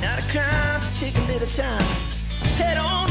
Not a crime to take a little time. Head on.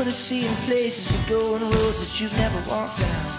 people to see and places to go and roads that you've never walked down.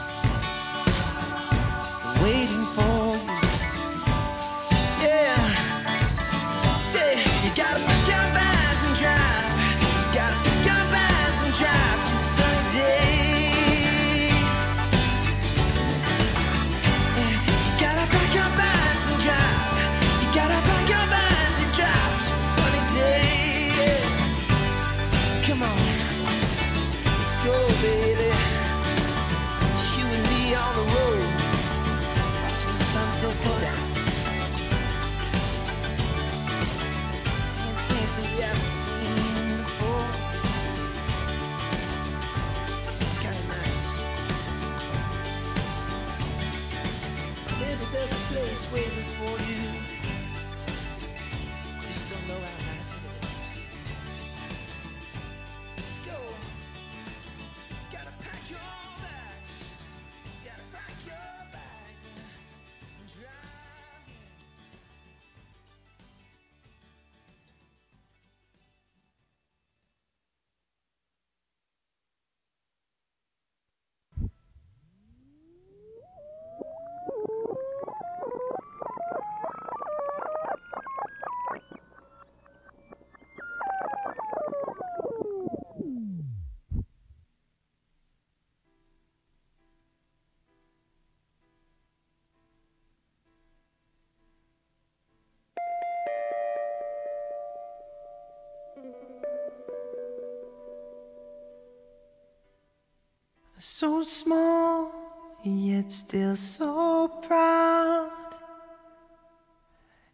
So small, yet still so proud.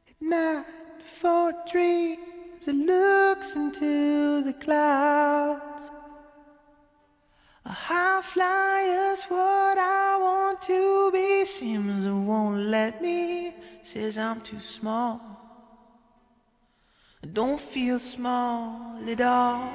At night before dreams, it looks into the clouds. A high flyer's what I want to be. Seems it won't let me, says I'm too small. I don't feel small at all.